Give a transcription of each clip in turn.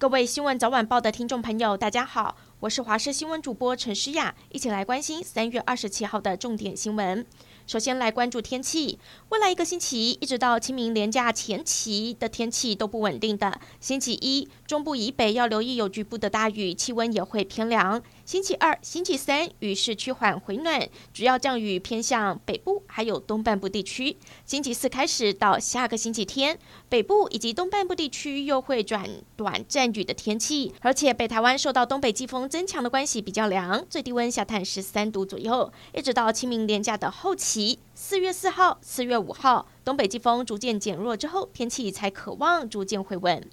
各位新闻早晚报的听众朋友，大家好，我是华视新闻主播陈诗雅，一起来关心三月二十七号的重点新闻。首先来关注天气，未来一个星期一直到清明连假前期的天气都不稳定的。星期一，中部以北要留意有局部的大雨，气温也会偏凉。星期二、星期三雨势趋缓回暖，主要降雨偏向北部还有东半部地区。星期四开始到下个星期天，北部以及东半部地区又会转短暂雨的天气，而且北台湾受到东北季风增强的关系比较凉，最低温下探十三度左右。一直到清明连假的后期，四月四号、四月五号，东北季风逐渐减弱之后，天气才可望逐渐回稳。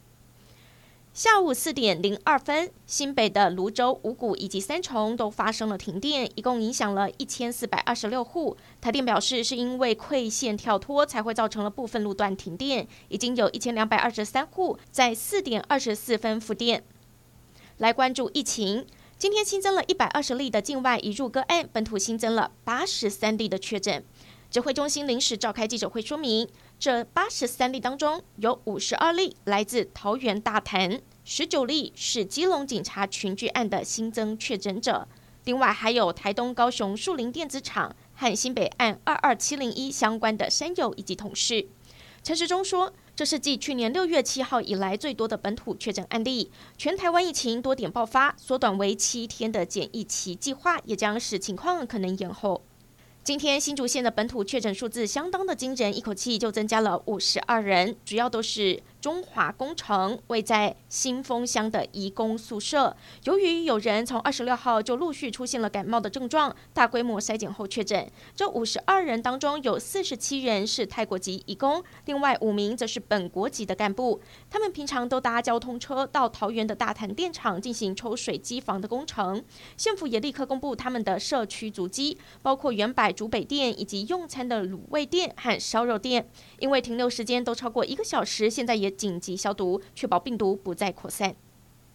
下午四点零二分，新北的泸州、五股以及三重都发生了停电，一共影响了一千四百二十六户。台电表示，是因为馈线跳脱才会造成了部分路段停电，已经有一千两百二十三户在四点二十四分复电。来关注疫情，今天新增了一百二十例的境外移入个案，本土新增了八十三例的确诊。指挥中心临时召开记者会说明，这八十三例当中有五十二例来自桃园大潭，十九例是基隆警察群聚案的新增确诊者，另外还有台东、高雄树林电子厂和新北案二二七零一相关的山友以及同事。陈时中说，这是继去年六月七号以来最多的本土确诊案例，全台湾疫情多点爆发，缩短为七天的检疫期计划也将使情况可能延后。今天新竹县的本土确诊数字相当的惊人，一口气就增加了五十二人，主要都是中华工程位在新丰乡的移工宿舍。由于有人从二十六号就陆续出现了感冒的症状，大规模筛检后确诊。这五十二人当中有四十七人是泰国籍移工，另外五名则是本国籍的干部。他们平常都搭交通车到桃园的大潭电厂进行抽水机房的工程。县府也立刻公布他们的社区足迹，包括原百。竹北店以及用餐的卤味店和烧肉店，因为停留时间都超过一个小时，现在也紧急消毒，确保病毒不再扩散。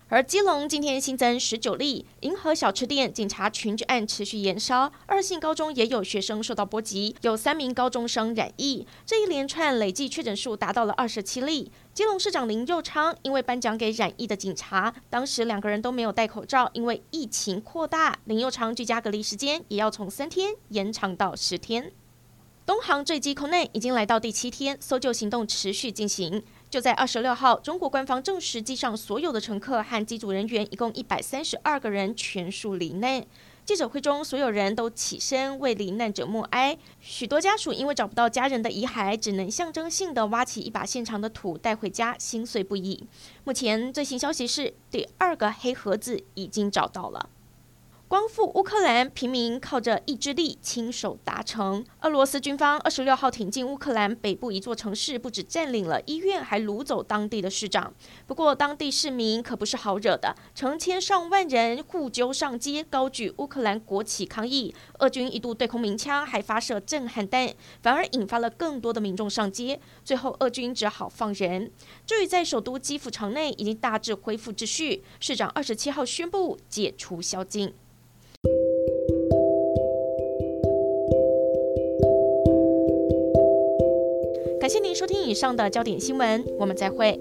而基隆今天新增十九例，银河小吃店警察群聚案持续延烧，二信高中也有学生受到波及，有三名高中生染疫，这一连串累计确诊数达到了二十七例。基隆市长林佑昌因为颁奖给染疫的警察，当时两个人都没有戴口罩，因为疫情扩大，林佑昌居家隔离时间也要从三天延长到十天。东航坠机空难已经来到第七天，搜救行动持续进行。就在二十六号，中国官方证实机上所有的乘客和机组人员一共一百三十二个人全数罹难。记者会中，所有人都起身为罹难者默哀。许多家属因为找不到家人的遗骸，只能象征性的挖起一把现场的土带回家，心碎不已。目前最新消息是，第二个黑盒子已经找到了。光复乌克兰，平民靠着意志力亲手达成。俄罗斯军方二十六号挺进乌克兰北部一座城市，不止占领了医院，还掳走当地的市长。不过，当地市民可不是好惹的，成千上万人互揪上街，高举乌克兰国旗抗议。俄军一度对空鸣枪，还发射震撼弹，反而引发了更多的民众上街。最后，俄军只好放人。至于在首都基辅城内，已经大致恢复秩序。市长二十七号宣布解除宵禁。感谢您收听以上的焦点新闻，我们再会。